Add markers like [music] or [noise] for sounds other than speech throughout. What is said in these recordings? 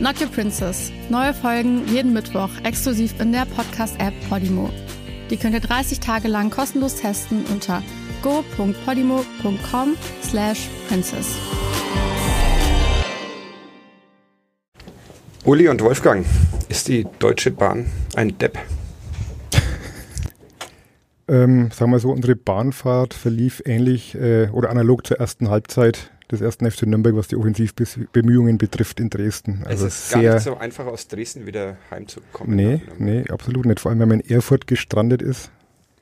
Not Your Princess. Neue Folgen jeden Mittwoch exklusiv in der Podcast-App Podimo. Die könnt ihr 30 Tage lang kostenlos testen unter go.podimo.com slash princess. Uli und Wolfgang, ist die Deutsche Bahn ein Depp? Ähm, sagen wir so, unsere Bahnfahrt verlief ähnlich äh, oder analog zur ersten Halbzeit des ersten FC Nürnberg, was die Offensivbemühungen betrifft in Dresden. Also es ist sehr, gar nicht so einfach aus Dresden wieder heimzukommen. Nee, nee, absolut nicht. Vor allem, wenn man in Erfurt gestrandet ist.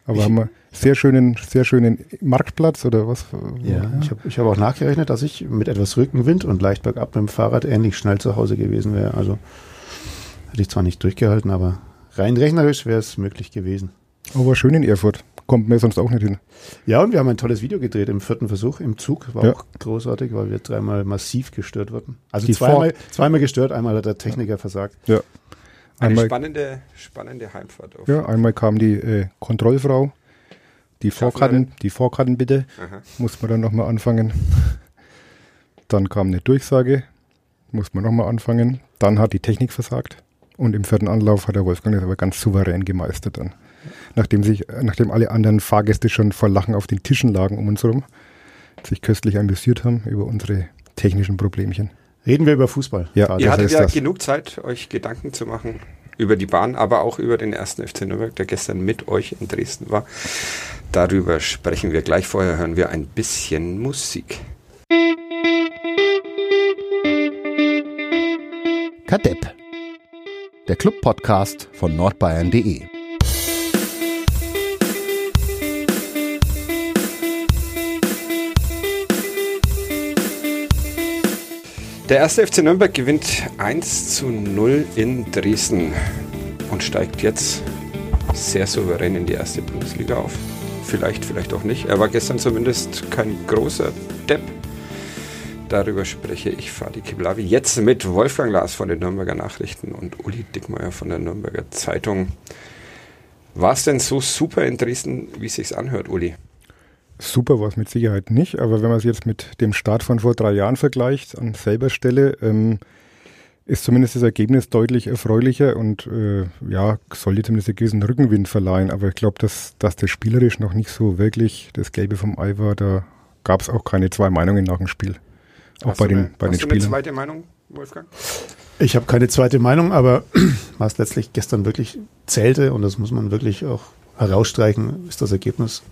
Aber ich, haben wir sehr schönen, sehr schönen Marktplatz oder was? Ja, ja. ich habe ich hab auch nachgerechnet, dass ich mit etwas Rückenwind und leicht bergab mit dem Fahrrad ähnlich schnell zu Hause gewesen wäre. Also hätte ich zwar nicht durchgehalten, aber rein rechnerisch wäre es möglich gewesen. Aber schön in Erfurt. Kommt mir sonst auch nicht hin. Ja, und wir haben ein tolles Video gedreht im vierten Versuch im Zug. War ja. auch großartig, weil wir dreimal massiv gestört wurden. Also zweimal, zweimal gestört, einmal hat der Techniker versagt. Ja. Einmal, Eine spannende, spannende Heimfahrt. Auf. Ja, einmal kam die äh, Kontrollfrau. Die Vorkarten, die Vorkarten bitte. Aha. Muss man dann nochmal anfangen. Dann kam eine Durchsage. Muss man nochmal anfangen. Dann hat die Technik versagt. Und im vierten Anlauf hat der Wolfgang das aber ganz souverän gemeistert dann. Nachdem sich, nachdem alle anderen Fahrgäste schon vor Lachen auf den Tischen lagen um uns herum, sich köstlich amüsiert haben über unsere technischen Problemchen. Reden wir über Fußball. Ja, Ihr hattet ja das. genug Zeit, euch Gedanken zu machen über die Bahn, aber auch über den ersten FC Nürnberg, der gestern mit euch in Dresden war. Darüber sprechen wir gleich. Vorher hören wir ein bisschen Musik. Kadepp der Club-Podcast von nordbayern.de. Der erste FC Nürnberg gewinnt 1 zu 0 in Dresden und steigt jetzt sehr souverän in die erste Bundesliga auf. Vielleicht, vielleicht auch nicht. Er war gestern zumindest kein großer Depp. Darüber spreche ich, Fadi Kiblavi, jetzt mit Wolfgang Lars von den Nürnberger Nachrichten und Uli Dickmeyer von der Nürnberger Zeitung. War es denn so super in Dresden, wie es sich anhört, Uli? Super war es mit Sicherheit nicht, aber wenn man es jetzt mit dem Start von vor drei Jahren vergleicht, an selber Stelle, ähm, ist zumindest das Ergebnis deutlich erfreulicher und äh, ja, sollte zumindest einen gewissen Rückenwind verleihen. Aber ich glaube, dass, dass das spielerisch noch nicht so wirklich das Gelbe vom Ei war, da gab es auch keine zwei Meinungen nach dem Spiel. Auch hast bei den, eine, bei den Spielern. Hast du eine zweite Meinung, Wolfgang? Ich habe keine zweite Meinung, aber [clears throat] was letztlich gestern wirklich zählte, und das muss man wirklich auch herausstreichen, ist das Ergebnis.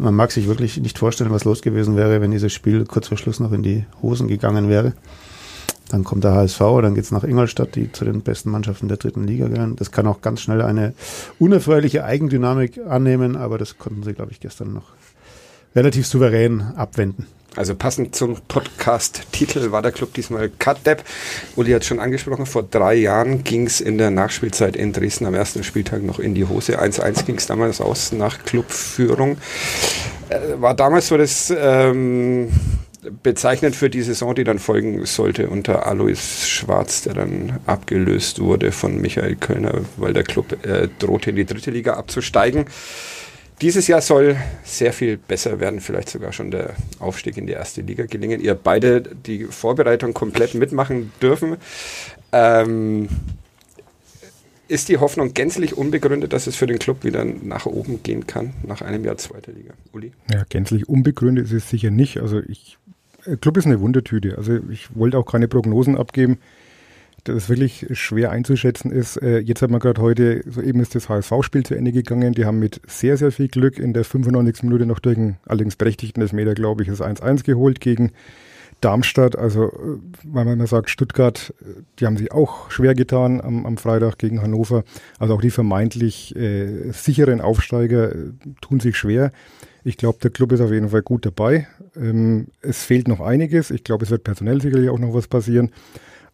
Man mag sich wirklich nicht vorstellen, was los gewesen wäre, wenn dieses Spiel kurz vor Schluss noch in die Hosen gegangen wäre. Dann kommt der HSV, dann geht es nach Ingolstadt, die zu den besten Mannschaften der dritten Liga gehören. Das kann auch ganz schnell eine unerfreuliche Eigendynamik annehmen, aber das konnten sie, glaube ich, gestern noch relativ souverän abwenden. Also passend zum Podcast-Titel war der Club diesmal Cut Depp. Uli hat schon angesprochen, vor drei Jahren ging es in der Nachspielzeit in Dresden am ersten Spieltag noch in die Hose. 1-1 ging es damals aus nach Clubführung. Äh, war damals so das ähm, bezeichnend für die Saison, die dann folgen sollte unter Alois Schwarz, der dann abgelöst wurde von Michael Kölner, weil der Club äh, drohte in die dritte Liga abzusteigen. Dieses Jahr soll sehr viel besser werden, vielleicht sogar schon der Aufstieg in die erste Liga gelingen. Ihr beide die Vorbereitung komplett mitmachen dürfen. Ähm, ist die Hoffnung gänzlich unbegründet, dass es für den Club wieder nach oben gehen kann, nach einem Jahr zweiter Liga? Uli? Ja, gänzlich unbegründet ist es sicher nicht. Also ich, Club ist eine Wundertüte. Also ich wollte auch keine Prognosen abgeben das wirklich schwer einzuschätzen ist. Äh, jetzt hat man gerade heute, soeben ist das HSV-Spiel zu Ende gegangen. Die haben mit sehr, sehr viel Glück in der 95. Minute noch durch einen allerdings berechtigten Elfmeter, glaube ich, das 1-1 geholt gegen Darmstadt. Also, äh, weil man immer sagt, Stuttgart, äh, die haben sich auch schwer getan am, am Freitag gegen Hannover. Also auch die vermeintlich äh, sicheren Aufsteiger tun sich schwer. Ich glaube, der Club ist auf jeden Fall gut dabei. Ähm, es fehlt noch einiges. Ich glaube, es wird personell sicherlich auch noch was passieren.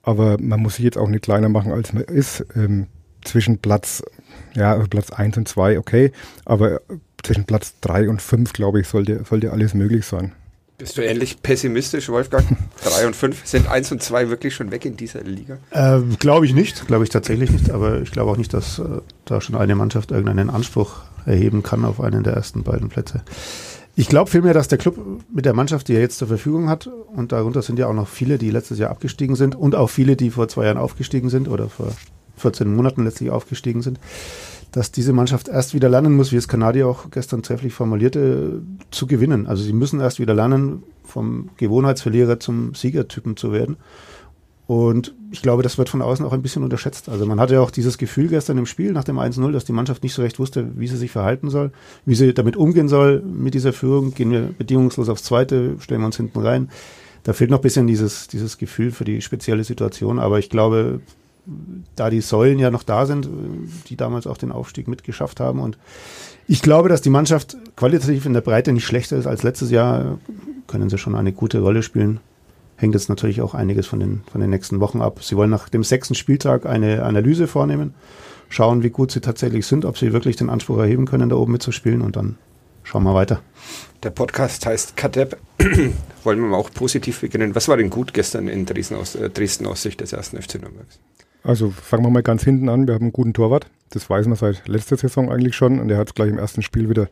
Aber man muss sich jetzt auch nicht kleiner machen, als man ist. Ähm, zwischen Platz Ja, also Platz 1 und 2, okay. Aber zwischen Platz 3 und 5, glaube ich, sollte, sollte alles möglich sein. Bist du ähnlich pessimistisch, Wolfgang? [laughs] 3 und 5 sind 1 und 2 wirklich schon weg in dieser Liga? Äh, glaube ich nicht, glaube ich tatsächlich nicht. Aber ich glaube auch nicht, dass äh, da schon eine Mannschaft irgendeinen Anspruch erheben kann auf einen der ersten beiden Plätze. Ich glaube vielmehr, dass der Club mit der Mannschaft, die er jetzt zur Verfügung hat, und darunter sind ja auch noch viele, die letztes Jahr abgestiegen sind und auch viele, die vor zwei Jahren aufgestiegen sind oder vor 14 Monaten letztlich aufgestiegen sind, dass diese Mannschaft erst wieder lernen muss, wie es Kanadier auch gestern trefflich formulierte, zu gewinnen. Also sie müssen erst wieder lernen, vom Gewohnheitsverlierer zum Siegertypen zu werden. Und ich glaube, das wird von außen auch ein bisschen unterschätzt. Also man hatte ja auch dieses Gefühl gestern im Spiel nach dem 1-0, dass die Mannschaft nicht so recht wusste, wie sie sich verhalten soll, wie sie damit umgehen soll mit dieser Führung. Gehen wir bedingungslos aufs Zweite, stellen wir uns hinten rein. Da fehlt noch ein bisschen dieses, dieses Gefühl für die spezielle Situation. Aber ich glaube, da die Säulen ja noch da sind, die damals auch den Aufstieg mitgeschafft haben und ich glaube, dass die Mannschaft qualitativ in der Breite nicht schlechter ist als letztes Jahr, können sie schon eine gute Rolle spielen hängt jetzt natürlich auch einiges von den, von den nächsten Wochen ab. Sie wollen nach dem sechsten Spieltag eine Analyse vornehmen, schauen, wie gut sie tatsächlich sind, ob sie wirklich den Anspruch erheben können, da oben mitzuspielen und dann schauen wir weiter. Der Podcast heißt Kadep. [clears throat] Wollen wir mal auch positiv beginnen. Was war denn gut gestern in Dresden aus, äh, Dresden aus Sicht des ersten FC Nürnbergs? Also fangen wir mal ganz hinten an. Wir haben einen guten Torwart. Das weiß man seit letzter Saison eigentlich schon. Und er hat es gleich im ersten Spiel wieder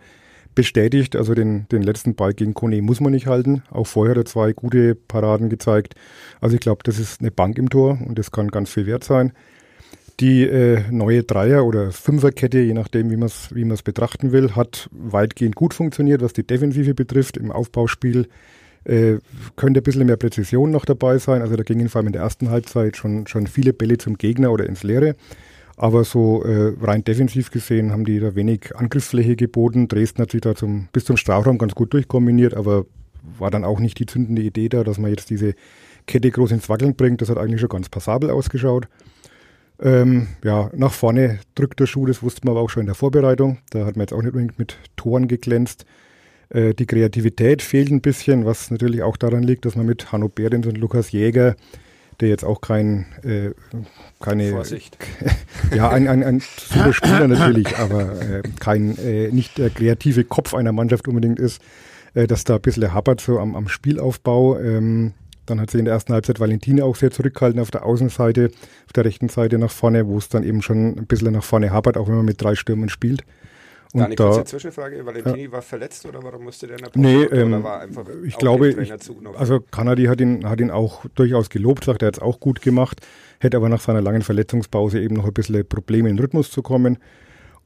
bestätigt. Also den, den letzten Ball gegen Kone muss man nicht halten. Auch vorher hat er zwei gute Paraden gezeigt. Also ich glaube, das ist eine Bank im Tor und das kann ganz viel wert sein. Die äh, neue Dreier- oder Fünferkette, je nachdem, wie man es wie betrachten will, hat weitgehend gut funktioniert, was die Defensive betrifft. Im Aufbauspiel äh, könnte ein bisschen mehr Präzision noch dabei sein. Also da gingen vor allem in der ersten Halbzeit schon, schon viele Bälle zum Gegner oder ins Leere. Aber so äh, rein defensiv gesehen haben die da wenig Angriffsfläche geboten. Dresden hat sich da zum, bis zum Strafraum ganz gut durchkombiniert, aber war dann auch nicht die zündende Idee da, dass man jetzt diese Kette groß ins Wackeln bringt. Das hat eigentlich schon ganz passabel ausgeschaut. Ähm, ja, nach vorne drückt der Schuh, das wusste man aber auch schon in der Vorbereitung. Da hat man jetzt auch nicht unbedingt mit Toren geglänzt. Äh, die Kreativität fehlt ein bisschen, was natürlich auch daran liegt, dass man mit Hanno Behrens und Lukas Jäger der jetzt auch kein, äh, keine, Vorsicht. [laughs] ja, ein, ein, ein super Spieler natürlich, aber äh, kein, äh, nicht der kreative Kopf einer Mannschaft unbedingt ist, äh, dass da ein bisschen hapert so am, am Spielaufbau. Ähm, dann hat sie in der ersten Halbzeit Valentine auch sehr zurückgehalten auf der Außenseite, auf der rechten Seite nach vorne, wo es dann eben schon ein bisschen nach vorne hapert, auch wenn man mit drei Stürmen spielt. Und da eine da, kurze Zwischenfrage. Valentini ja. war verletzt oder warum musste der in der Pause nee, ähm, war einfach ich glaube, ich, also Kanadi hat ihn, hat ihn auch durchaus gelobt, sagt er hat es auch gut gemacht, hätte aber nach seiner langen Verletzungspause eben noch ein bisschen Probleme in den Rhythmus zu kommen.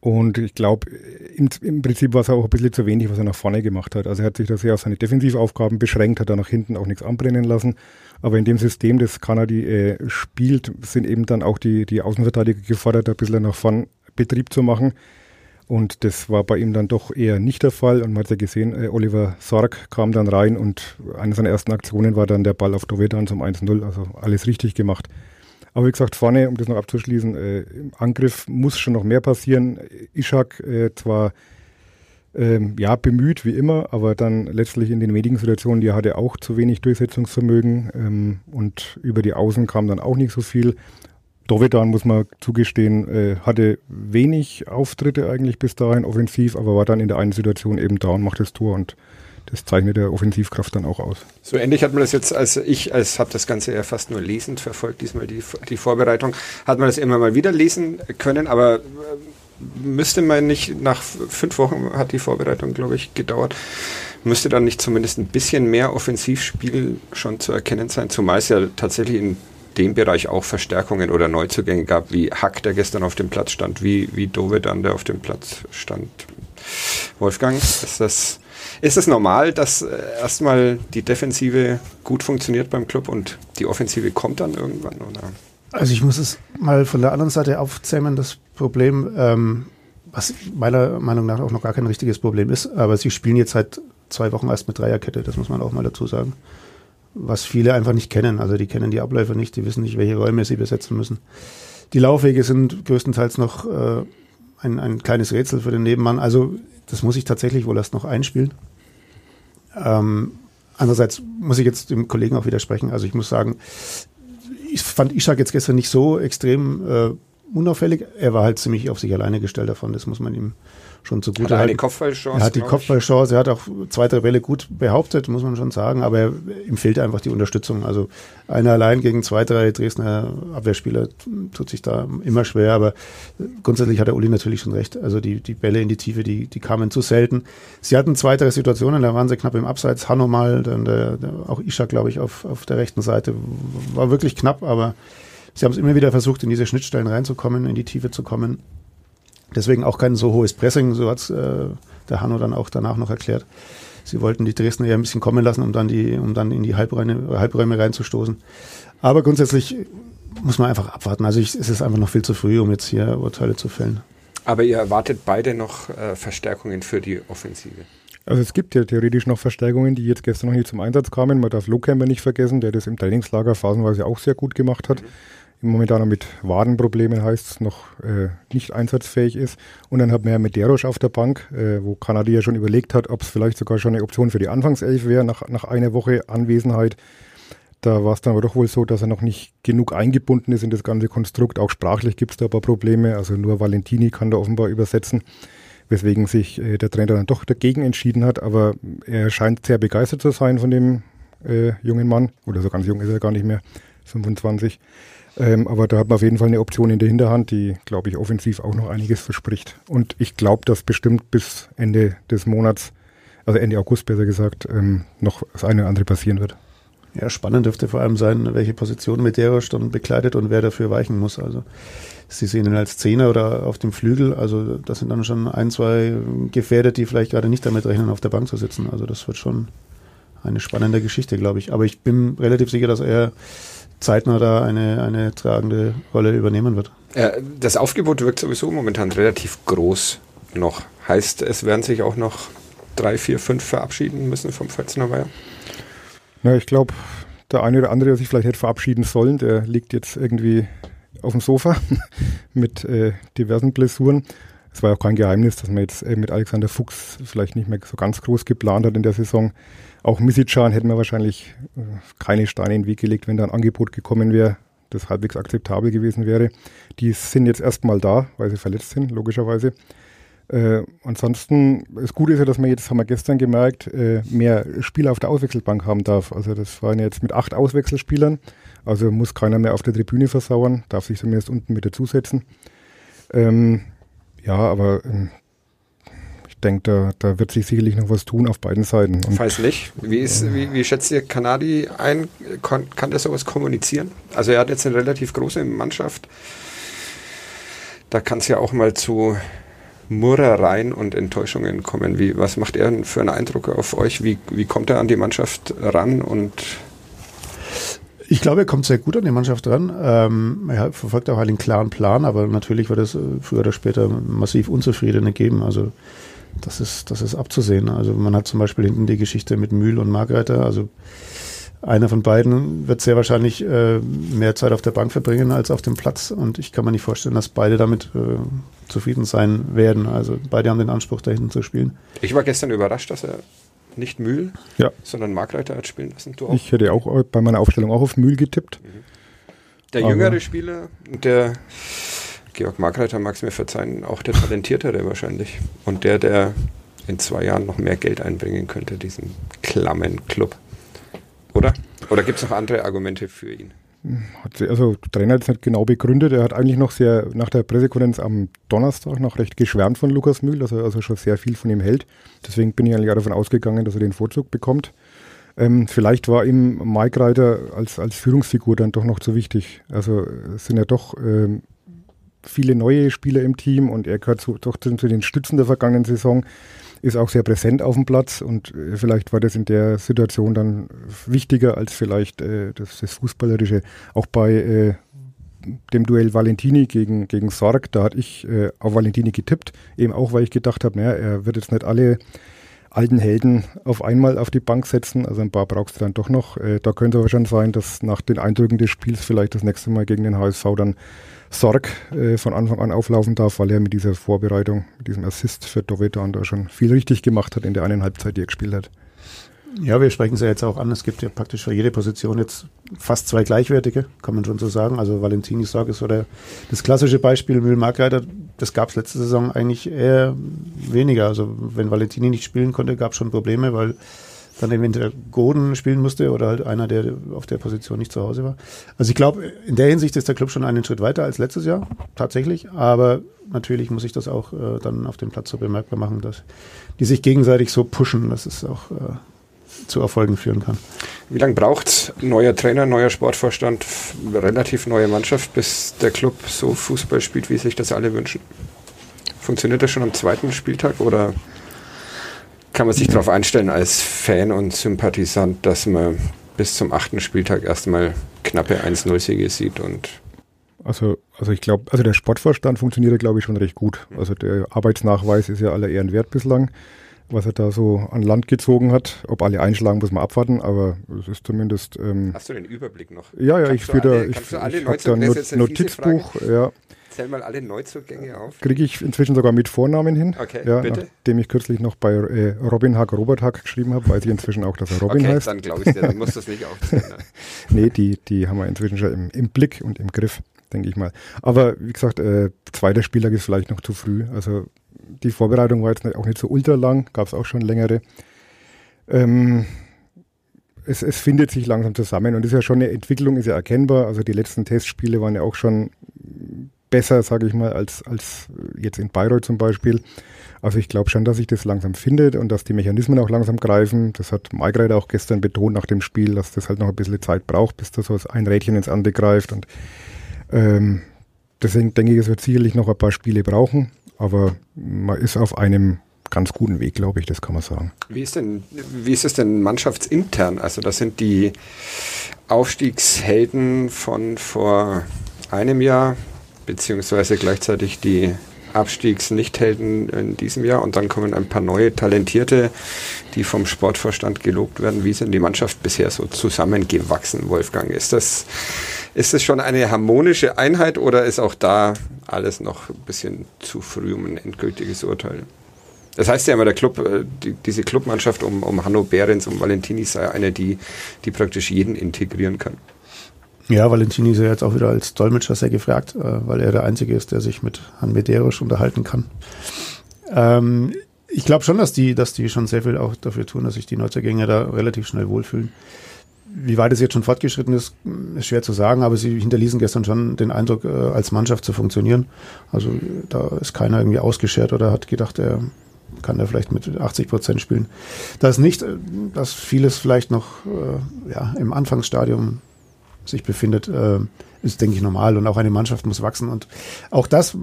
Und ich glaube, im, im, Prinzip war es auch ein bisschen zu wenig, was er nach vorne gemacht hat. Also er hat sich da sehr auf seine Defensivaufgaben beschränkt, hat da nach hinten auch nichts anbrennen lassen. Aber in dem System, das Kanadi äh, spielt, sind eben dann auch die, die Außenverteidiger gefordert, ein bisschen nach vorn Betrieb zu machen. Und das war bei ihm dann doch eher nicht der Fall. Und man hat ja gesehen, äh, Oliver Sorg kam dann rein und eine seiner ersten Aktionen war dann der Ball auf Dovedan zum 1-0. Also alles richtig gemacht. Aber wie gesagt, vorne, um das noch abzuschließen, äh, im Angriff muss schon noch mehr passieren. Ishak äh, zwar ähm, ja bemüht wie immer, aber dann letztlich in den wenigen Situationen, die er hatte, auch zu wenig Durchsetzungsvermögen. Ähm, und über die Außen kam dann auch nicht so viel. Dovedan, muss man zugestehen, äh, hatte wenig Auftritte eigentlich bis dahin offensiv, aber war dann in der einen Situation eben da und macht das Tor und das zeichnet der Offensivkraft dann auch aus. So ähnlich hat man das jetzt, als ich als habe das Ganze ja fast nur lesend verfolgt, diesmal die, die Vorbereitung, hat man das immer mal wieder lesen können, aber äh, müsste man nicht, nach fünf Wochen hat die Vorbereitung, glaube ich, gedauert, müsste dann nicht zumindest ein bisschen mehr Offensivspiel schon zu erkennen sein, zumal es ja tatsächlich in dem Bereich auch Verstärkungen oder Neuzugänge gab, wie Hack, der gestern auf dem Platz stand, wie, wie Dovedan, der auf dem Platz stand. Wolfgang, ist das, ist das normal, dass äh, erstmal die Defensive gut funktioniert beim Club und die Offensive kommt dann irgendwann? Oder? Also ich muss es mal von der anderen Seite aufzähmen, das Problem, ähm, was meiner Meinung nach auch noch gar kein richtiges Problem ist, aber sie spielen jetzt seit zwei Wochen erst mit Dreierkette, das muss man auch mal dazu sagen was viele einfach nicht kennen. Also die kennen die Abläufe nicht, die wissen nicht, welche Räume sie besetzen müssen. Die Laufwege sind größtenteils noch äh, ein, ein kleines Rätsel für den Nebenmann. Also das muss ich tatsächlich wohl erst noch einspielen. Ähm, andererseits muss ich jetzt dem Kollegen auch widersprechen. Also ich muss sagen, ich fand Ishak jetzt gestern nicht so extrem äh, unauffällig. Er war halt ziemlich auf sich alleine gestellt davon, das muss man ihm schon zugute Hat er eine halten. Kopfballchance? Er hat die? Kopfballchance, er hat auch zwei, drei Bälle gut behauptet, muss man schon sagen, aber er, ihm fehlt einfach die Unterstützung. Also einer allein gegen zwei, drei Dresdner Abwehrspieler tut sich da immer schwer, aber grundsätzlich hat der Uli natürlich schon recht. Also die, die Bälle in die Tiefe, die, die kamen zu selten. Sie hatten zwei, drei Situationen, da waren sie knapp im Abseits. Hanno mal, dann der, der, auch Ishak, glaube ich, auf, auf der rechten Seite. War wirklich knapp, aber sie haben es immer wieder versucht, in diese Schnittstellen reinzukommen, in die Tiefe zu kommen. Deswegen auch kein so hohes Pressing, so hat äh, der Hanno dann auch danach noch erklärt. Sie wollten die Dresdner ja ein bisschen kommen lassen, um dann, die, um dann in die Halbräume, Halbräume reinzustoßen. Aber grundsätzlich muss man einfach abwarten. Also ich, es ist einfach noch viel zu früh, um jetzt hier Urteile zu fällen. Aber ihr erwartet beide noch äh, Verstärkungen für die Offensive. Also es gibt ja theoretisch noch Verstärkungen, die jetzt gestern noch nicht zum Einsatz kamen. Man darf Lohkämper nicht vergessen, der das im Trainingslager phasenweise auch sehr gut gemacht hat. Im Momentan noch mit Wadenproblemen heißt es noch äh, nicht einsatzfähig ist. Und dann hat man ja mit Derosch auf der Bank, äh, wo Kanadi ja schon überlegt hat, ob es vielleicht sogar schon eine Option für die Anfangself wäre, nach, nach einer Woche Anwesenheit. Da war es dann aber doch wohl so, dass er noch nicht genug eingebunden ist in das ganze Konstrukt. Auch sprachlich gibt es da ein paar Probleme. Also nur Valentini kann da offenbar übersetzen, weswegen sich äh, der Trainer dann doch dagegen entschieden hat. Aber er scheint sehr begeistert zu sein von dem äh, jungen Mann. Oder so ganz jung ist er gar nicht mehr, 25. Ähm, aber da hat man auf jeden Fall eine Option in der Hinterhand, die, glaube ich, offensiv auch noch einiges verspricht. Und ich glaube, dass bestimmt bis Ende des Monats, also Ende August besser gesagt, ähm, noch das eine oder andere passieren wird. Ja, spannend dürfte vor allem sein, welche Position mit Derosch dann bekleidet und wer dafür weichen muss. Also Sie sehen ihn als Zehner oder auf dem Flügel. Also das sind dann schon ein, zwei gefährdet, die vielleicht gerade nicht damit rechnen, auf der Bank zu sitzen. Also das wird schon eine spannende Geschichte, glaube ich. Aber ich bin relativ sicher, dass er zeitnah da eine, eine tragende Rolle übernehmen wird. Äh, das Aufgebot wirkt sowieso momentan relativ groß noch. Heißt, es werden sich auch noch drei, vier, fünf verabschieden müssen vom Pfälzner Weiher? Na, ich glaube, der eine oder andere, der sich vielleicht hätte verabschieden sollen, der liegt jetzt irgendwie auf dem Sofa [laughs] mit äh, diversen Blessuren. Es war auch kein Geheimnis, dass man jetzt mit Alexander Fuchs vielleicht nicht mehr so ganz groß geplant hat in der Saison. Auch Misicjan hätten wir wahrscheinlich äh, keine Steine in den Weg gelegt, wenn da ein Angebot gekommen wäre, das halbwegs akzeptabel gewesen wäre. Die sind jetzt erstmal da, weil sie verletzt sind, logischerweise. Äh, ansonsten, das Gute ist ja, dass man jetzt, haben wir gestern gemerkt, äh, mehr Spieler auf der Auswechselbank haben darf. Also das waren jetzt mit acht Auswechselspielern. Also muss keiner mehr auf der Tribüne versauern, darf sich zumindest unten mit dazusetzen. Ähm, ja, aber ähm, ich denke, da, da wird sich sicherlich noch was tun auf beiden Seiten. Und Falls nicht, wie, ist, wie, wie schätzt ihr Kanadi ein? Kon, kann der sowas kommunizieren? Also er hat jetzt eine relativ große Mannschaft. Da kann es ja auch mal zu Murrereien und Enttäuschungen kommen. Wie, was macht er für einen Eindruck auf euch? Wie, wie kommt er an die Mannschaft ran? Und Ich glaube, er kommt sehr gut an die Mannschaft ran. Ähm, er verfolgt auch einen klaren Plan, aber natürlich wird es äh, früher oder später massiv Unzufriedene geben. Also das ist, das ist abzusehen. Also man hat zum Beispiel hinten die Geschichte mit Mühl und Margreiter. Also einer von beiden wird sehr wahrscheinlich äh, mehr Zeit auf der Bank verbringen als auf dem Platz. Und ich kann mir nicht vorstellen, dass beide damit äh, zufrieden sein werden. Also beide haben den Anspruch, da hinten zu spielen. ich war gestern überrascht, dass er nicht Mühl, Ja. sondern Markreiter hat spielen lassen. Du auch? ich hätte auch bei meiner Aufstellung auch auf Mühl getippt. Der Aber- jüngere Spieler, der Georg Markreiter mag es mir verzeihen, auch der talentiertere wahrscheinlich. Und der, der in zwei Jahren noch mehr Geld einbringen könnte, diesen klammen Club. Oder? Oder gibt es noch andere Argumente für ihn? Hat also der Trainer hat es nicht genau begründet. Er hat eigentlich noch sehr nach der Pressekonferenz am Donnerstag noch recht geschwärmt von Lukas Mühl, dass er also schon sehr viel von ihm hält. Deswegen bin ich eigentlich auch davon ausgegangen, dass er den Vorzug bekommt. Ähm, vielleicht war ihm Mike Reiter als, als Führungsfigur dann doch noch zu wichtig. Also es sind ja doch ähm, viele neue Spieler im Team und er gehört zu, doch zu den Stützen der vergangenen Saison, ist auch sehr präsent auf dem Platz und äh, vielleicht war das in der Situation dann wichtiger als vielleicht äh, das, das Fußballerische. Auch bei äh, dem Duell Valentini gegen, gegen Sorg, da hatte ich äh, auf Valentini getippt, eben auch, weil ich gedacht habe, naja, er wird jetzt nicht alle alten Helden auf einmal auf die Bank setzen. Also ein paar brauchst du dann doch noch. Äh, da könnte aber schon sein, dass nach den Eindrücken des Spiels vielleicht das nächste Mal gegen den HSV dann Sorg äh, von Anfang an auflaufen darf, weil er mit dieser Vorbereitung, mit diesem Assist für Dovedan da schon viel richtig gemacht hat in der einen Halbzeit, die er gespielt hat. Ja, wir sprechen es ja jetzt auch an. Es gibt ja praktisch für jede Position jetzt fast zwei gleichwertige, kann man schon so sagen. Also Valentini Sorg ist so der, das klassische Beispiel. Mühl-Markreiter, das gab es letzte Saison eigentlich eher weniger. Also wenn Valentini nicht spielen konnte, gab es schon Probleme, weil dann eventuell Goden spielen musste oder halt einer, der auf der Position nicht zu Hause war. Also ich glaube, in der Hinsicht ist der Club schon einen Schritt weiter als letztes Jahr, tatsächlich. Aber natürlich muss ich das auch äh, dann auf dem Platz so bemerkbar machen, dass die sich gegenseitig so pushen, dass es auch äh, zu Erfolgen führen kann. Wie lange braucht neuer Trainer, neuer Sportvorstand, relativ neue Mannschaft, bis der Club so Fußball spielt, wie sich das alle wünschen? Funktioniert das schon am zweiten Spieltag oder kann man sich darauf einstellen als Fan und Sympathisant, dass man bis zum achten Spieltag erstmal knappe 1-0-Siege sieht und also, also ich glaube, also der Sportvorstand funktioniert, glaube ich, schon recht gut. Also der Arbeitsnachweis ist ja aller Ehren wert bislang was er da so an Land gezogen hat. Ob alle einschlagen, muss man abwarten, aber es ist zumindest. Ähm, Hast du den Überblick noch? Ja, ja, kannst ich führe ich, ich habe da ein Notizbuch. Ja. Zähl mal alle Neuzugänge auf. Kriege ich inzwischen sogar mit Vornamen hin. Okay, ja, bitte. Nachdem ich kürzlich noch bei äh, Robin Hack, Robert Hack geschrieben habe, weiß ich inzwischen auch, dass er Robin okay, heißt. dann glaube ich dir, dann musst du es nicht [laughs] aufzählen. Ne? nee, die, die haben wir inzwischen schon im, im Blick und im Griff, denke ich mal. Aber wie gesagt, äh, zweiter Spieltag ist vielleicht noch zu früh. Also die Vorbereitung war jetzt auch nicht so ultra lang, gab es auch schon längere. Ähm, es, es, findet sich langsam zusammen und ist ja schon eine Entwicklung, ist ja erkennbar. Also die letzten Testspiele waren ja auch schon besser, sage ich mal, als, als jetzt in Bayreuth zum Beispiel. Also ich glaube schon, dass sich das langsam findet und dass die Mechanismen auch langsam greifen. Das hat Maigret auch gestern betont nach dem Spiel, dass das halt noch ein bisschen Zeit braucht, bis da so ein Rädchen ins andere greift. Und ähm, deswegen denke ich, es wird sicherlich noch ein paar Spiele brauchen. Aber man ist auf einem ganz guten Weg, glaube ich, das kann man sagen. Wie ist denn, wie ist es denn mannschaftsintern? Also das sind die Aufstiegshelden von vor einem Jahr, beziehungsweise gleichzeitig die Abstiegsnichthelden in diesem Jahr und dann kommen ein paar neue Talentierte, die vom Sportvorstand gelobt werden. Wie sind die Mannschaft bisher so zusammengewachsen, Wolfgang? Ist das, ist das schon eine harmonische Einheit oder ist auch da alles noch ein bisschen zu früh, um ein endgültiges Urteil? Das heißt ja immer, der Club, äh, die, diese Clubmannschaft um, um Hanno Behrens, um Valentini sei eine, die, die praktisch jeden integrieren kann. Ja, Valentini ist ja jetzt auch wieder als Dolmetscher sehr gefragt, äh, weil er der Einzige ist, der sich mit Han Medeiros unterhalten kann. Ähm, ich glaube schon, dass die, dass die schon sehr viel auch dafür tun, dass sich die Neuzugänge da relativ schnell wohlfühlen. Wie weit es jetzt schon fortgeschritten ist, ist schwer zu sagen, aber sie hinterließen gestern schon den Eindruck, äh, als Mannschaft zu funktionieren. Also da ist keiner irgendwie ausgeschert oder hat gedacht, er kann er vielleicht mit 80 Prozent spielen. Das nicht, äh, dass vieles vielleicht noch äh, ja, im Anfangsstadium sich befindet, äh, ist, denke ich, normal. Und auch eine Mannschaft muss wachsen. Und auch das,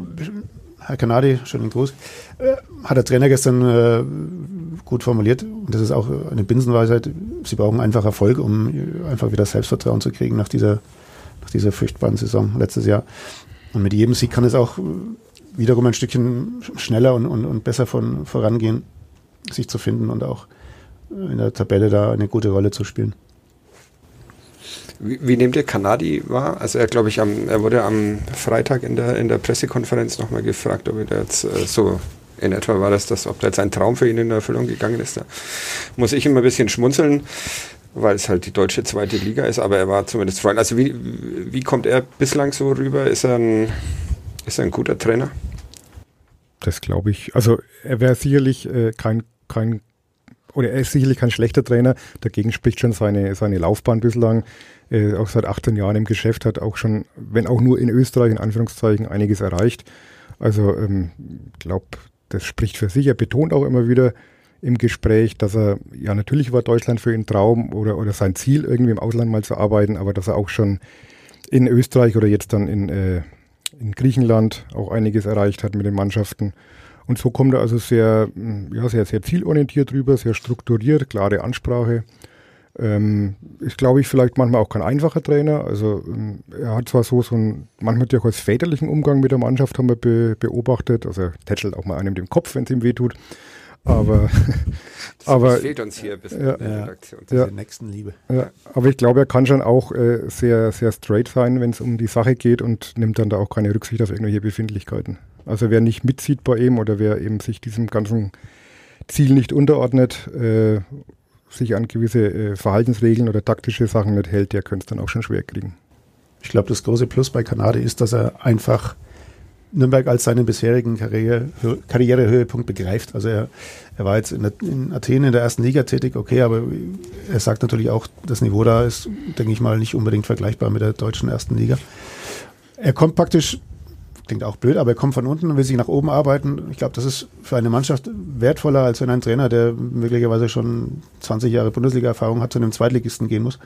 Herr Kanadi, schönen Gruß, äh, hat der Trainer gestern äh, gut formuliert. Und das ist auch eine Binsenweisheit. Sie brauchen einfach Erfolg, um einfach wieder Selbstvertrauen zu kriegen nach dieser, nach dieser furchtbaren Saison letztes Jahr. Und mit jedem Sieg kann es auch wiederum ein Stückchen schneller und, und, und besser von, vorangehen, sich zu finden und auch in der Tabelle da eine gute Rolle zu spielen. Wie, wie nehmt ihr Kanadi wahr? Also er glaube ich, am, er wurde am Freitag in der, in der Pressekonferenz nochmal gefragt, ob er jetzt äh, so in etwa war das, das, ob da jetzt ein Traum für ihn in Erfüllung gegangen ist. Da muss ich immer ein bisschen schmunzeln, weil es halt die deutsche zweite Liga ist, aber er war zumindest Freund. Also wie, wie kommt er bislang so rüber? Ist er ein, ist er ein guter Trainer? Das glaube ich. Also er wäre sicherlich äh, kein, kein oder er ist sicherlich kein schlechter Trainer. Dagegen spricht schon seine, seine Laufbahn bislang äh, auch seit 18 Jahren im Geschäft, hat auch schon, wenn auch nur in Österreich, in Anführungszeichen, einiges erreicht. Also ich ähm, glaube, das spricht für sich. Er betont auch immer wieder im Gespräch, dass er, ja natürlich war Deutschland für ihn Traum oder, oder sein Ziel, irgendwie im Ausland mal zu arbeiten, aber dass er auch schon in Österreich oder jetzt dann in, äh, in Griechenland auch einiges erreicht hat mit den Mannschaften. Und so kommt er also sehr, ja, sehr, sehr zielorientiert rüber, sehr strukturiert, klare Ansprache. Ähm, ist, glaube ich, vielleicht manchmal auch kein einfacher Trainer. Also ähm, er hat zwar so, so einen manchmal durchaus väterlichen Umgang mit der Mannschaft, haben wir be beobachtet. Also er tätschelt auch mal einem den Kopf, wenn es ihm wehtut. Aber, [laughs] das aber fehlt uns hier ein bisschen ja, in der Redaktion. Ja, Nächstenliebe. Ja, aber ich glaube, er kann schon auch äh, sehr, sehr straight sein, wenn es um die Sache geht und nimmt dann da auch keine Rücksicht auf irgendwelche Befindlichkeiten. Also wer nicht mitzieht bei ihm oder wer eben sich diesem ganzen Ziel nicht unterordnet, äh, sich an gewisse äh, Verhaltensregeln oder taktische Sachen nicht hält, der könnte es dann auch schon schwer kriegen. Ich glaube, das große Plus bei Kanade ist, dass er einfach Nürnberg als seinen bisherigen Karriere, Karrierehöhepunkt begreift. Also er, er war jetzt in, in, Athen in der ersten Liga tätig, okay, aber er sagt natürlich auch, das Niveau da ist, denke ich mal, nicht unbedingt vergleichbar mit der deutschen ersten Liga. Er kommt praktisch, klingt auch blöd, aber er kommt von unten und will sich nach oben arbeiten. Ich glaube, das ist für eine Mannschaft wertvoller, als wenn ein Trainer, der möglicherweise schon 20 Jahre Bundesliga-Erfahrung hat, zu einem Zweitligisten gehen muss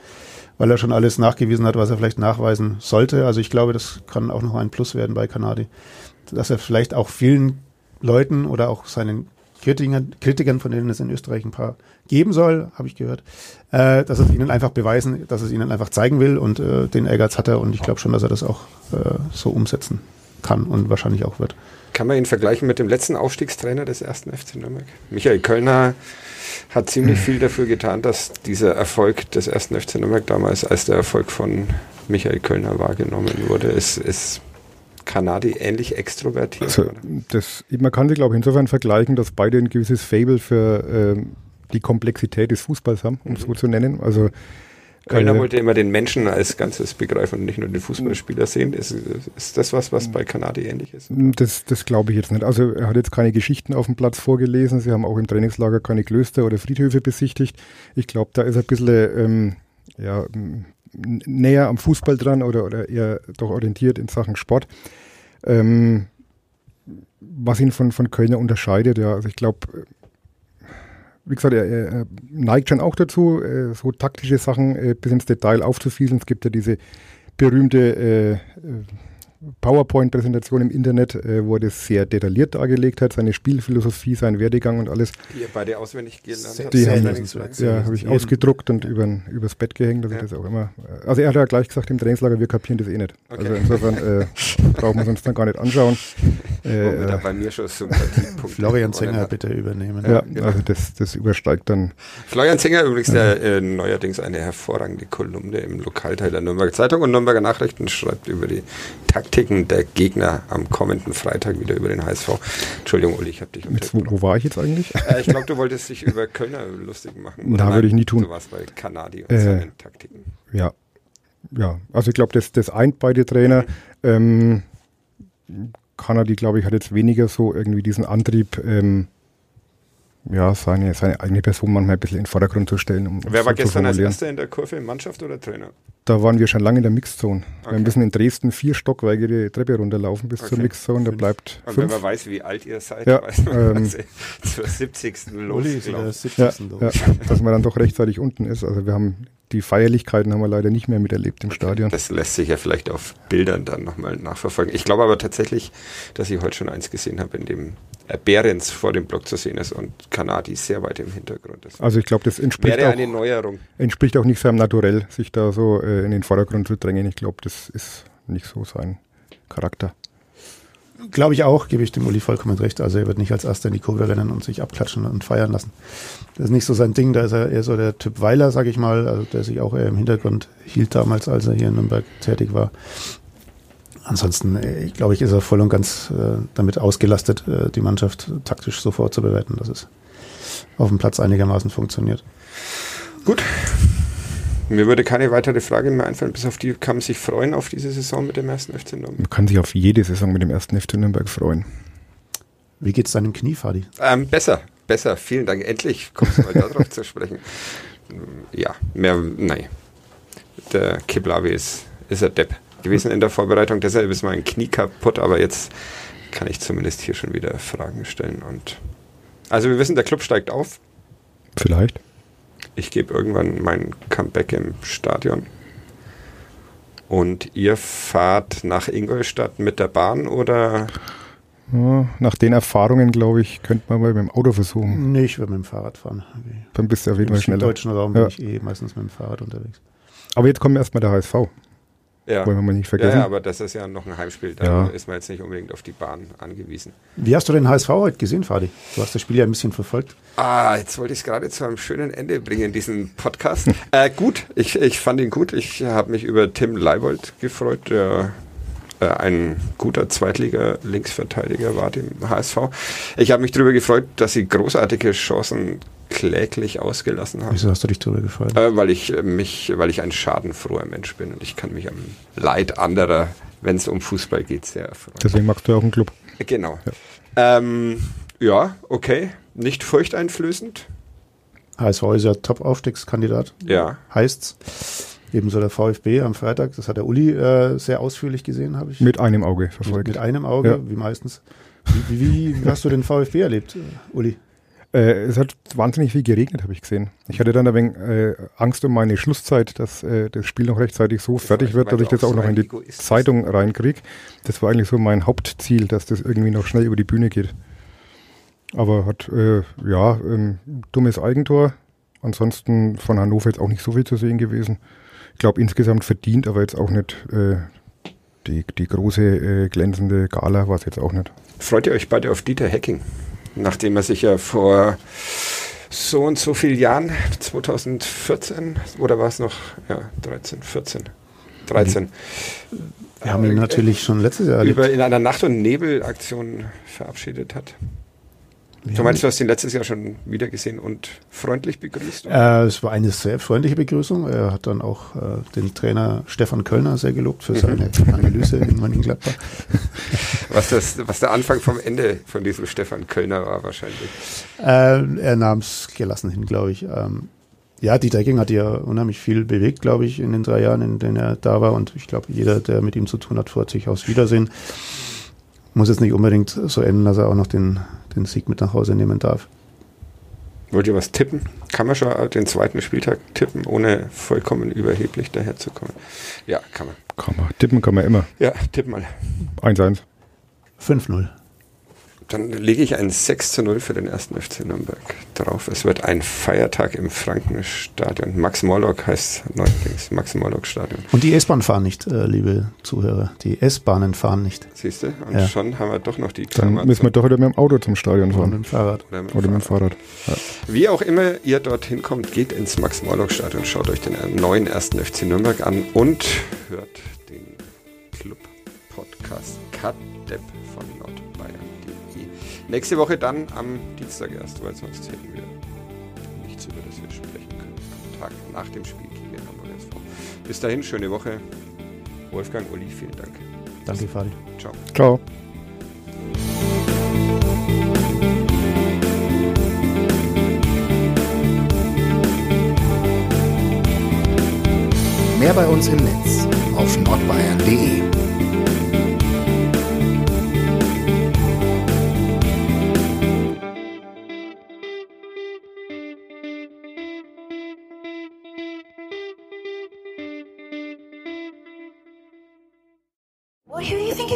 weil er schon alles nachgewiesen hat, was er vielleicht nachweisen sollte. Also ich glaube, das kann auch noch ein Plus werden bei Kanadi, dass er vielleicht auch vielen Leuten oder auch seinen Kritikern, Kritikern, von denen es in Österreich ein paar geben soll, habe ich gehört, äh, dass es ihnen einfach beweisen, dass es ihnen einfach zeigen will und äh, den Ehrgeiz hat er und ich glaube schon, dass er das auch äh, so umsetzen kann und wahrscheinlich auch wird. Kann man ihn vergleichen mit dem letzten Aufstiegstrainer des ersten FC Nürnberg? Michael Kölner hat ziemlich viel dafür getan, dass dieser Erfolg des ersten FC Nürnberg damals als der Erfolg von Michael Kölner wahrgenommen wurde. Ist, ist Kanadi ähnlich extrovertiert? Also, das, man kann sie, glaube ich, insofern vergleichen, dass beide ein gewisses Fable für ähm, die Komplexität des Fußballs haben, um es mhm. so zu nennen. Also Kölner äh, wollte immer den Menschen als Ganzes begreifen und nicht nur den Fußballspieler sehen. Ist, ist das was, was bei Kanadi ähnlich ist? Das, das glaube ich jetzt nicht. Also er hat jetzt keine Geschichten auf dem Platz vorgelesen. Sie haben auch im Trainingslager keine Klöster oder Friedhöfe besichtigt. Ich glaube, da ist er ein bisschen ähm, ja, näher am Fußball dran oder, oder eher doch orientiert in Sachen Sport. Ähm, was ihn von, von Kölner unterscheidet, ja, also ich glaube, wie gesagt, er, er, neigt schon auch dazu, äh, so taktische Sachen äh, bis ins Detail aufzufielen. Es gibt ja diese berühmte äh, PowerPoint-Präsentation im Internet, äh, wo er das sehr detailliert dargelegt hat, seine Spielphilosophie, sein Werdegang und alles. Die ihr beide auswendig gelernt habt. Die haben, ja, habe ich ausgedruckt und über, übers Bett gehängt, dass ja. ich das auch immer. Also er hat ja gleich gesagt im Trainingslager, wir kapieren das eh nicht. Okay. Also insofern äh, brauchen wir es uns dann gar nicht anschauen. Äh, da bei mir schon [laughs] Florian Zenger bitte übernehmen. Ja, genau. also das, das übersteigt dann. Florian Zenger übrigens, der äh, neuerdings eine hervorragende Kolumne im Lokalteil der Nürnberger Zeitung und Nürnberger Nachrichten schreibt über die Taktik Taktiken der Gegner am kommenden Freitag wieder über den HSV. Entschuldigung, Uli, ich habe dich jetzt, wo, wo, war ich jetzt eigentlich? Äh, ich glaube, du wolltest dich über Kölner lustig machen. Na, würde ich nie tun. Du warst bei Kanadi und äh, seinen Taktiken. Ja, ja. Also ich glaube, das, das eint beide Trainer. Mhm. Ähm, Kanadi, glaube ich, hat jetzt weniger so irgendwie diesen Antrieb, ähm, ja, seine, seine eigene Person manchmal ein bisschen in den Vordergrund zu stellen. Um Wer war so gestern als Erster in der Kurve, Mannschaft oder Trainer? Da waren wir schon lange in der Mixzone. Okay. Wir müssen in Dresden vier Stockwerke die Treppe runterlaufen bis okay. zur Mixzone. Da bleibt Und fünf. wenn man weiß, wie alt ihr seid, ja, [laughs] weiß man, ähm, zur 70. los, ja, ja, dass man dann doch rechtzeitig unten ist. Also wir haben die Feierlichkeiten haben wir leider nicht mehr miterlebt im Stadion. Das lässt sich ja vielleicht auf Bildern dann nochmal nachverfolgen. Ich glaube aber tatsächlich, dass ich heute schon eins gesehen habe, in dem Behrens vor dem Block zu sehen ist und Kanadi sehr weit im Hintergrund ist. Also ich glaube, das entspricht Wäre auch, eine Neuerung. entspricht auch nicht seinem Naturell, sich da so äh, in den Vordergrund zu drängen. Ich glaube, das ist nicht so sein Charakter. Glaube ich auch, gebe ich dem Uli vollkommen recht. Also er wird nicht als Erster in die Kurve rennen und sich abklatschen und feiern lassen. Das ist nicht so sein Ding, da ist er eher so der Typ Weiler, sage ich mal, also der sich auch eher im Hintergrund hielt damals, als er hier in Nürnberg tätig war. Ansonsten, äh, ich glaube ich, ist er voll und ganz äh, damit ausgelastet, äh, die Mannschaft taktisch so vorzubereiten, dass es auf dem Platz einigermaßen funktioniert. Gut, mir würde keine weitere Frage mehr einfallen, bis auf die kann man sich freuen auf diese Saison mit dem ersten FC Nürnberg. Man kann sich auf jede Saison mit dem ersten FC Nürnberg freuen. Wie geht es deinem Knie, Fadi? Ähm, besser, besser. Vielen Dank. Endlich kommst du mal [laughs] darauf zu sprechen. Ja, mehr, nein. Der Kiblavi ist, ist ein Depp gewesen in der Vorbereitung. Deshalb ist mein Knie kaputt, aber jetzt kann ich zumindest hier schon wieder Fragen stellen. Und also wir wissen, der Club steigt auf. Vielleicht ich gebe irgendwann mein Comeback im Stadion. Und ihr fahrt nach Ingolstadt mit der Bahn oder? Ja, nach den Erfahrungen, glaube ich, könnte man mal mit dem Auto versuchen. Nee, ich würde mit dem Fahrrad fahren. Dann bist du auf jeden Fall schneller. Im deutschen Raum ja. bin ich eh meistens mit dem Fahrrad unterwegs. Aber jetzt kommt erstmal der HSV. Ja. Wollen wir mal nicht vergessen. Ja, ja, aber das ist ja noch ein Heimspiel. Da ja. ist man jetzt nicht unbedingt auf die Bahn angewiesen. Wie hast du den HSV heute gesehen, Fadi? Du hast das Spiel ja ein bisschen verfolgt. Ah, jetzt wollte ich es gerade zu einem schönen Ende bringen, diesen Podcast. äh, gut, ich, ich fand ihn gut. Ich habe mich über Tim Leibold gefreut, der äh, ein guter Zweitliga-Linksverteidiger war dem HSV. Ich habe mich darüber gefreut, dass sie großartige Chancen kläglich ausgelassen haben. Wieso hast du dich darüber gefreut? Äh, weil ich äh, mich, weil ich ein schadenfroher Mensch bin und ich kann mich am Leid anderer, wenn es um Fußball geht, sehr erfreuen. Deswegen magst du auch einen Club. Genau. Ja, ähm, ja okay. Nicht furchteinflößend. HSV ist ja Top-Aufstiegskandidat. Ja. Heißt's. Ebenso der VfB am Freitag, das hat der Uli äh, sehr ausführlich gesehen, habe ich. Mit einem Auge verfolgt. Mit, mit einem Auge, Ja. wie meistens. Wie, wie, wie hast du den VfB erlebt, Uli? Äh, es hat wahnsinnig viel geregnet, habe ich gesehen. Ich hatte dann ein wenig äh, Angst um meine Schlusszeit, dass äh, das Spiel noch rechtzeitig so fertig wird, dass ich du das auch so noch in die Egoist. Zeitung reinkriege. Das war eigentlich so mein Hauptziel, dass das irgendwie noch schnell über die Bühne geht. Aber hat, äh, ja, ähm, dummes Eigentor. Ansonsten von Hannover jetzt auch nicht so viel zu sehen gewesen. Ich glaube insgesamt verdient, aber jetzt auch nicht äh, die, die große äh, glänzende Gala war es jetzt auch nicht. Freut ihr euch beide auf Dieter Hecking? Nachdem er sich ja vor so und so vielen Jahren, 2014 oder war es noch, ja, 13, 14, 13, Wir haben ihn natürlich schon letztes Jahr erlebt. über in einer Nacht- und Nebelaktion verabschiedet hat. Du meinst, du hast ihn letztes Jahr schon wieder gesehen und freundlich begrüßt? Äh, es war eine sehr freundliche Begrüßung. Er hat dann auch äh, den Trainer Stefan Kölner sehr gelobt für seine Analyse in Mönchengladbach. [laughs] Was, das, was der Anfang vom Ende von diesem Stefan Kölner war wahrscheinlich. Äh, er nahm es gelassen hin, glaube ich. Ähm, ja, Dieter Hecking hat ja unheimlich viel bewegt, glaube ich, in den drei Jahren, in denen er da war. Und ich glaube, jeder, der mit ihm zu tun hat, freut sich aufs Wiedersehen. Muss jetzt nicht unbedingt so enden, dass er auch noch den, den Sieg mit nach Hause nehmen darf. Wollt ihr was tippen? Kann man schon den zweiten Spieltag tippen, ohne vollkommen überheblich daherzukommen? Ja, kann man. Kann man, tippen kann man immer. Ja, tipp mal. 1-1. 5-0. Dann lege ich ein 6 zu 0 für den ersten FC Nürnberg drauf. Es wird ein Feiertag im Frankenstadion. Max Morlock heißt neuerdings Max Morlock Stadion. Und die S-Bahn fahren nicht, äh, liebe Zuhörer. Die S-Bahnen fahren nicht. Siehst du? Und Ja. schon haben wir doch noch die Dann Klammer. müssen wir doch wieder mit dem Auto zum Stadion Und mit fahren. dem Fahrrad. oder mit, Oder mit dem Fahrrad. Ja. Wie auch immer ihr dorthin kommt, geht ins Max Morlock Stadion, schaut euch den neuen ersten FC Nürnberg an und hört den Club Podcast Kadepp von nordbayern.de. Nächste Woche dann am Dienstag erst, weil sonst hätten wir nichts, über das wir sprechen können. Am Tag nach dem Spiel gegen den Hamburger SV. Bis dahin, schöne Woche. Wolfgang, Uli, vielen Dank. Danke, Fadi. Ciao. Ciao. Mehr bei uns im Netz auf nordbayern.de.